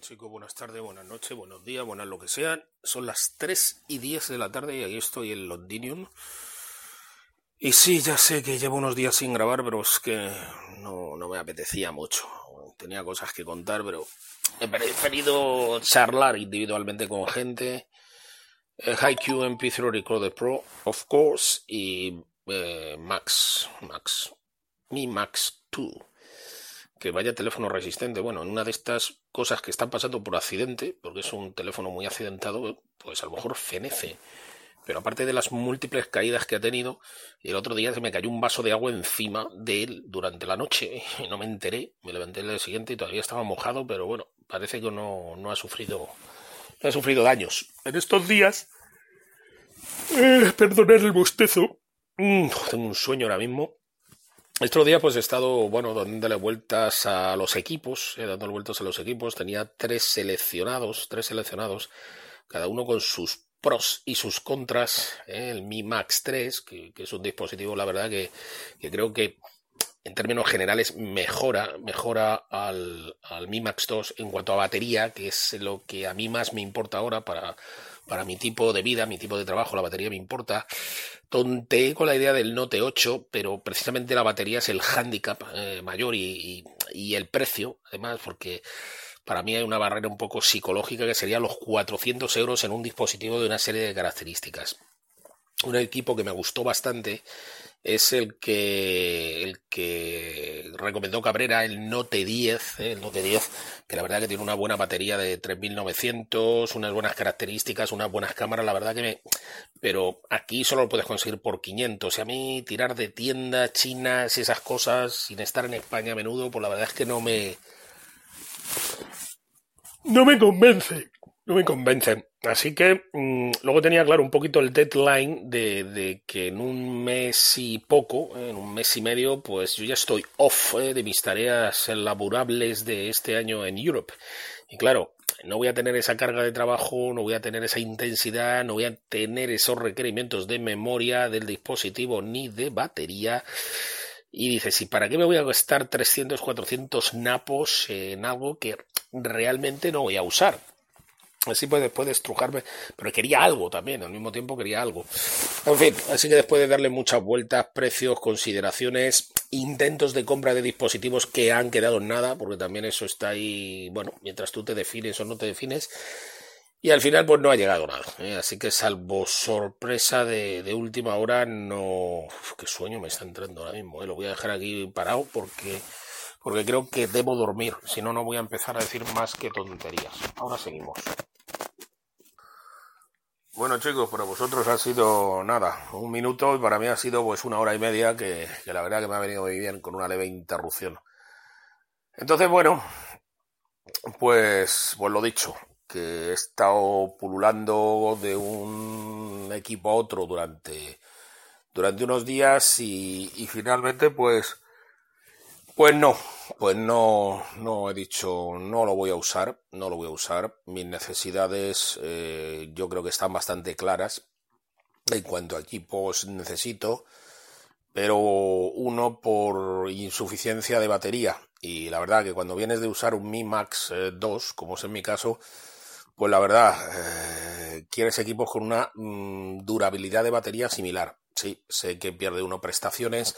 Chicos, buenas tardes, buenas noches, buenos días, buenas lo que sean. Son las 3 y 10 de la tarde y aquí estoy en Londinium. Y sí, ya sé que llevo unos días sin grabar, pero es que no, no me apetecía mucho. Tenía cosas que contar, pero he preferido charlar individualmente con gente. Eh, HiQ MP3 Recorder Pro, of course, y eh, Max, Max, Mi Max 2 que vaya teléfono resistente. Bueno, en una de estas cosas que están pasando por accidente, porque es un teléfono muy accidentado, pues a lo mejor fenece. Pero aparte de las múltiples caídas que ha tenido, el otro día se me cayó un vaso de agua encima de él durante la noche y no me enteré. Me levanté el día siguiente y todavía estaba mojado, pero bueno, parece que no, no ha sufrido no ha sufrido daños. En estos días, eh, perdonar el bostezo. Mm, tengo un sueño ahora mismo. Estos días pues he estado, bueno, dándole vueltas a los equipos, eh, dándole vueltas a los equipos. Tenía tres seleccionados, tres seleccionados, cada uno con sus pros y sus contras. Eh, el Mi Max 3, que, es un dispositivo, la verdad, que, que, creo que en términos generales mejora, mejora al, al Mi Max 2 en cuanto a batería, que es lo que a mí más me importa ahora para para mi tipo de vida, mi tipo de trabajo, la batería me importa. Tonteé con la idea del Note 8, pero precisamente la batería es el hándicap eh, mayor y, y, el precio, además, porque para mí hay una barrera un poco psicológica que sería los 400 euros en un dispositivo de una serie de características. Un equipo que me gustó bastante es el que, el que recomendó Cabrera, el Note 10, ¿eh? el Note 10, que la verdad que tiene una buena batería de 3900, unas buenas características, unas buenas cámaras, la verdad que me... Pero aquí solo lo puedes conseguir por 500. Y a mí tirar de tiendas chinas y esas cosas sin estar en España a menudo, pues la verdad es que no me... No me convence no me convencen. Así que mm, luego tenía claro un poquito el deadline de, de, que en un mes y poco, eh, en un mes y medio, pues yo ya estoy off eh, de mis tareas laborables de este año en Europe. Y claro, no voy a tener esa carga de trabajo, no voy a tener esa intensidad, no voy a tener esos requerimientos de memoria del dispositivo ni de batería. Y dices, ¿y para qué me voy a gastar 300, 400 napos en algo que realmente no voy a usar? Así pues después de estrujarme, pero quería algo también, al mismo tiempo quería algo. En fin, así que después de darle muchas vueltas, precios, consideraciones, intentos de compra de dispositivos que han quedado en nada, porque también eso está ahí, bueno, mientras tú te defines o no te defines, y al final pues no ha llegado nada. ¿eh? Así que salvo sorpresa de, última hora, no... Uf, qué sueño me está entrando ahora mismo, ¿eh? lo voy a dejar aquí parado porque porque creo que debo dormir, si no, no voy a empezar a decir más que tonterías. Ahora seguimos. Bueno chicos, para vosotros ha sido nada, un minuto y para mí ha sido pues una hora y media que, la verdad que me ha venido muy bien con una leve interrupción. Entonces bueno, pues, pues lo dicho, que he estado pululando de un equipo a otro durante, durante unos días y, y finalmente pues pues no, pues no, no he dicho, no lo voy a usar, no lo voy a usar. Mis necesidades eh, yo creo que están bastante claras en cuanto a equipos necesito, pero uno por insuficiencia de batería. Y la verdad que cuando vienes de usar un Mi Max 2, eh, como es en mi caso, pues la verdad, eh, quieres equipos con una mm, durabilidad de batería similar. Sí, sé que pierde uno prestaciones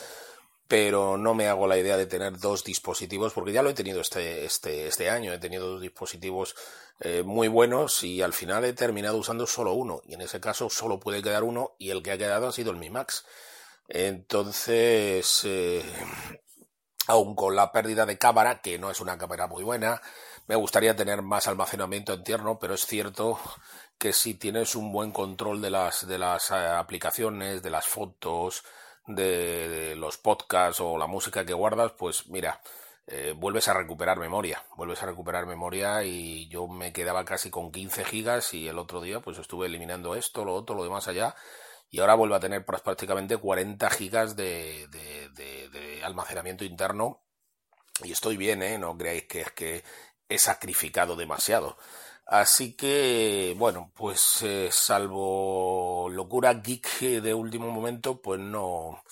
pero no me hago la idea de tener dos dispositivos, porque ya lo he tenido este, este, este año, he tenido dos dispositivos eh, muy buenos y al final he terminado usando solo uno, y en ese caso solo puede quedar uno, y el que ha quedado ha sido el Mi Max. Entonces, eh, aun con la pérdida de cámara, que no es una cámara muy buena, me gustaría tener más almacenamiento interno, pero es cierto que si tienes un buen control de las, de las eh, aplicaciones, de las fotos, de, los podcasts o la música que guardas, pues mira, eh, vuelves a recuperar memoria, vuelves a recuperar memoria y yo me quedaba casi con 15 gigas y el otro día pues estuve eliminando esto, lo otro, lo demás allá y ahora vuelvo a tener prácticamente 40 gigas de, de, almacenamiento interno y estoy bien, ¿eh? No creáis que es que he sacrificado demasiado. Así que, bueno, pues eh, salvo locura geek de último momento, pues no,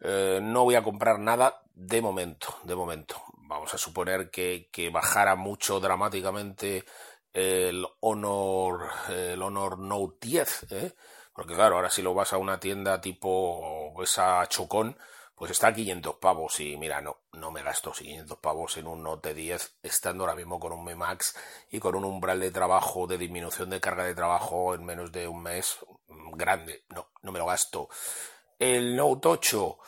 eh, no voy a comprar nada de momento, de momento. vamos a suponer que, que bajara mucho dramáticamente el Honor, el Honor Note 10, ¿eh? porque claro, ahora si lo vas a una tienda tipo esa Chocón, pues está a 500 pavos y mira, no, no me gasto 500 pavos en un Note 10 estando ahora mismo con un Mi Max y con un umbral de trabajo, de disminución de carga de trabajo en menos de un mes mm, grande. No, no me lo gasto. El Note 8,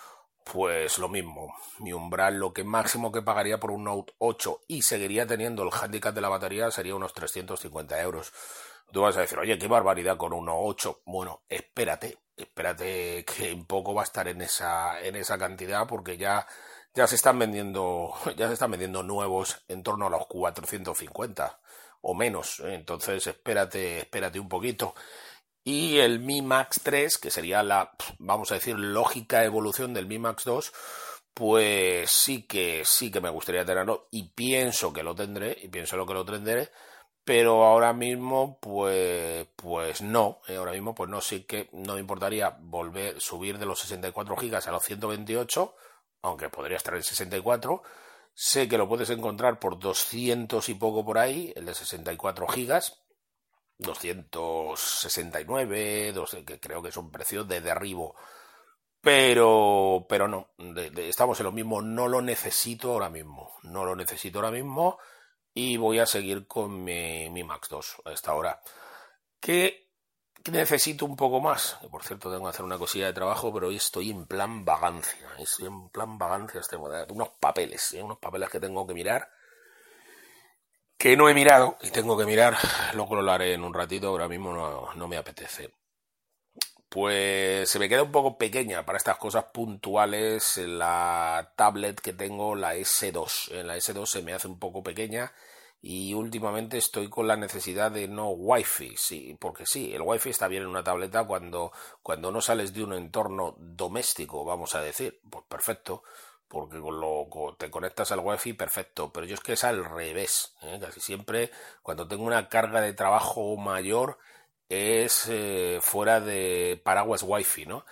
pues lo mismo. Mi umbral, lo que máximo que pagaría por un Note 8 y seguiría teniendo el handicap de la batería sería unos 350 euros. Tú vas a decir, oye, qué barbaridad con un 8. Bueno, espérate, espérate que un poco va a estar en esa, en esa cantidad porque ya, ya se están vendiendo, ya se están vendiendo nuevos en torno a los 450 o menos. Entonces, espérate, espérate un poquito. Y el Mi Max 3, que sería la, vamos a decir, lógica evolución del Mi Max 2, pues sí que, sí que me gustaría tenerlo y pienso que lo tendré, y pienso lo que lo tendré, pero ahora mismo pues pues no eh, ahora mismo pues no sí que no me importaría volver subir de los 64 gigas a los 128 aunque podría estar en 64 sé que lo puedes encontrar por 200 y poco por ahí el de 64 gigas 269 que creo que son precios de derribo pero pero no estamos en lo mismo no lo necesito ahora mismo no lo necesito ahora mismo y voy a seguir con mi, Max 2 a esta hora. Que necesito un poco más. por cierto, tengo que hacer una cosilla de trabajo, pero hoy estoy en plan vagancia. Estoy en plan vagancia. Este unos papeles, ¿eh? unos papeles que tengo que mirar. Que no he mirado y tengo que mirar. Lo haré en un ratito. Ahora mismo no, no me apetece pues se me queda un poco pequeña para estas cosas puntuales la tablet que tengo, la S2. En la S2 se me hace un poco pequeña y últimamente estoy con la necesidad de no wifi, sí, porque sí, el wifi está bien en una tableta cuando, cuando no sales de un entorno doméstico, vamos a decir, pues perfecto, porque con lo, te conectas al wifi, perfecto, pero yo es que es al revés, ¿eh? casi siempre cuando tengo una carga de trabajo mayor, es eh, fuera de paraguas wifi, ¿no?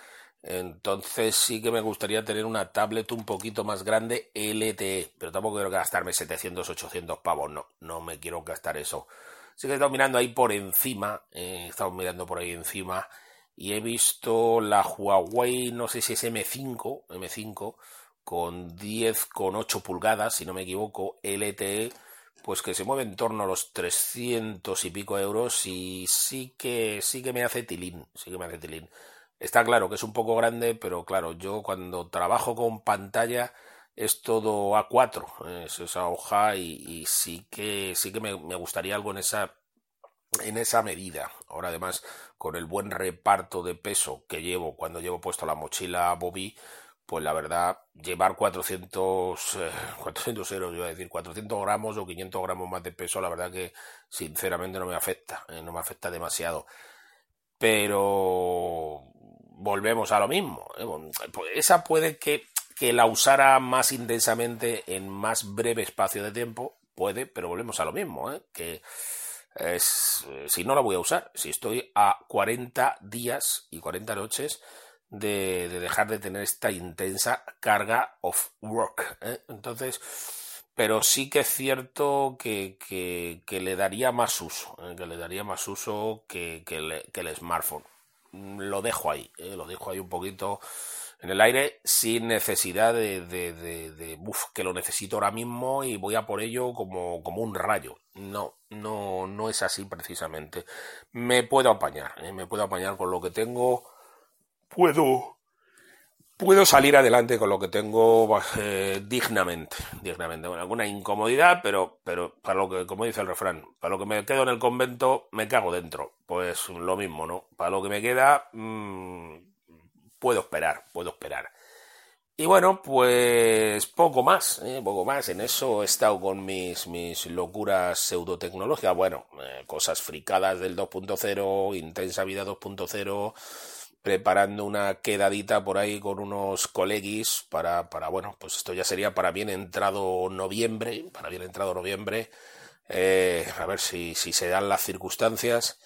Entonces sí que me gustaría tener una tablet un poquito más grande LTE, pero tampoco quiero gastarme 700, 800 pavos, no, no me quiero gastar eso. Sí que he estado mirando ahí por encima, eh, he estado mirando por ahí encima y he visto la Huawei, no sé si es M5, M5, con 10, con 8 pulgadas, si no me equivoco, LTE, pues que se mueve en torno a los 300 y pico euros y sí que sí que me hace tilín, sí que me hace tilín. Está claro que es un poco grande, pero claro, yo cuando trabajo con pantalla es todo A4, es esa hoja y, sí que sí que me, me, gustaría algo en esa en esa medida. Ahora además con el buen reparto de peso que llevo cuando llevo puesto la mochila Bobby, pues la verdad, llevar 400, 400 eh, euros, iba a decir, 400 gramos o 500 gramos más de peso, la verdad que sinceramente no me afecta, eh, no me afecta demasiado. Pero volvemos a lo mismo. Eh, pues esa puede que, que la usara más intensamente en más breve espacio de tiempo, puede, pero volvemos a lo mismo, que es, si no la voy a usar, si estoy a 40 días y 40 noches, de, dejar de tener esta intensa carga of work. ¿eh? Entonces, pero sí que es cierto que, que, le daría más uso, ¿eh? que le daría más uso que, que, el smartphone. Lo dejo ahí, ¿eh? lo dejo ahí un poquito en el aire sin necesidad de, de, que lo necesito ahora mismo y voy a por ello como, como un rayo. No, no, no es así precisamente. Me puedo apañar, me puedo apañar con lo que tengo puedo, puedo salir adelante con lo que tengo eh, dignamente, dignamente, con alguna incomodidad, pero, pero para lo que, como dice el refrán, para lo que me quedo en el convento, me cago dentro. Pues lo mismo, ¿no? Para lo que me queda, mm, puedo esperar, puedo esperar. Y bueno, pues poco más, ¿eh? poco más. En eso he estado con mis, mis locuras pseudotecnológicas. Bueno, eh, cosas fricadas del 2.0, intensa vida 2.0 preparando una quedadita por ahí con unos colegis para, para, bueno, pues esto ya sería para bien entrado noviembre, para bien entrado noviembre, eh, a ver si, si se dan las circunstancias.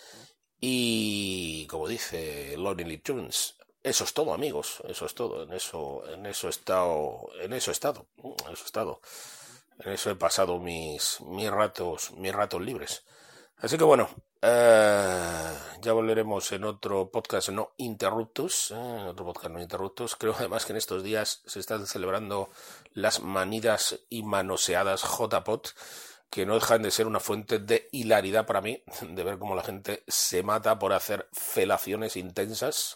Y como dice Lonely Tunes, eso es todo, amigos, eso es todo, en eso, en eso he estado, en eso he estado, en eso he estado. En eso he pasado mis, mis ratos, mis ratos libres. Así que bueno, eh, ya volveremos en otro podcast no interruptus, eh, otro podcast no interruptus. Creo además que en estos días se están celebrando las manidas y manoseadas JPOT, que no dejan de ser una fuente de hilaridad para mí, de ver cómo la gente se mata por hacer felaciones intensas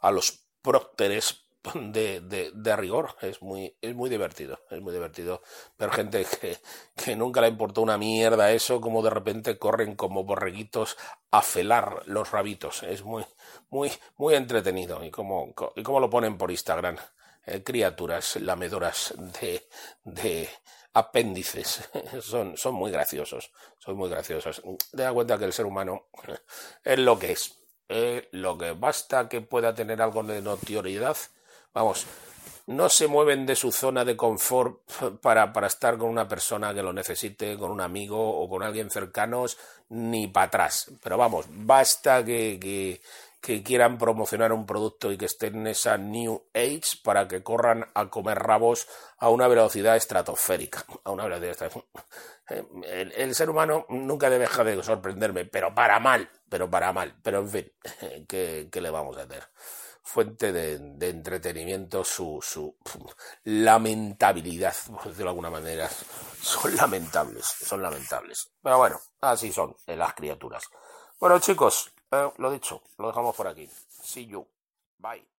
a los prócteres de, de, de, rigor. Es muy, es muy divertido. Es muy divertido ver gente que, que nunca le importó una mierda eso, como de repente corren como borreguitos a felar los rabitos. Es muy, muy, muy entretenido. Y como, y como lo ponen por Instagram. Eh, criaturas lamedoras de, de apéndices. son, son muy graciosos. Son muy graciosos. Da cuenta que el ser humano es lo que es. Es lo que basta que pueda tener algo de notoriedad vamos, no se mueven de su zona de confort para, para estar con una persona que lo necesite, con un amigo o con alguien cercanos, ni para atrás. Pero vamos, basta que, que, quieran promocionar un producto y que estén en esa New Age para que corran a comer rabos a una velocidad estratosférica. A una velocidad. El, el ser humano nunca deja de sorprenderme, pero para mal, pero para mal. Pero en fin, ¿qué, qué le vamos a hacer? Fuente de, entretenimiento su, su, lamentabilidad, por decirlo de alguna manera. Son lamentables, son lamentables. Pero bueno, así son las criaturas. Bueno chicos, eh, lo dicho, lo dejamos por aquí. See you. Bye.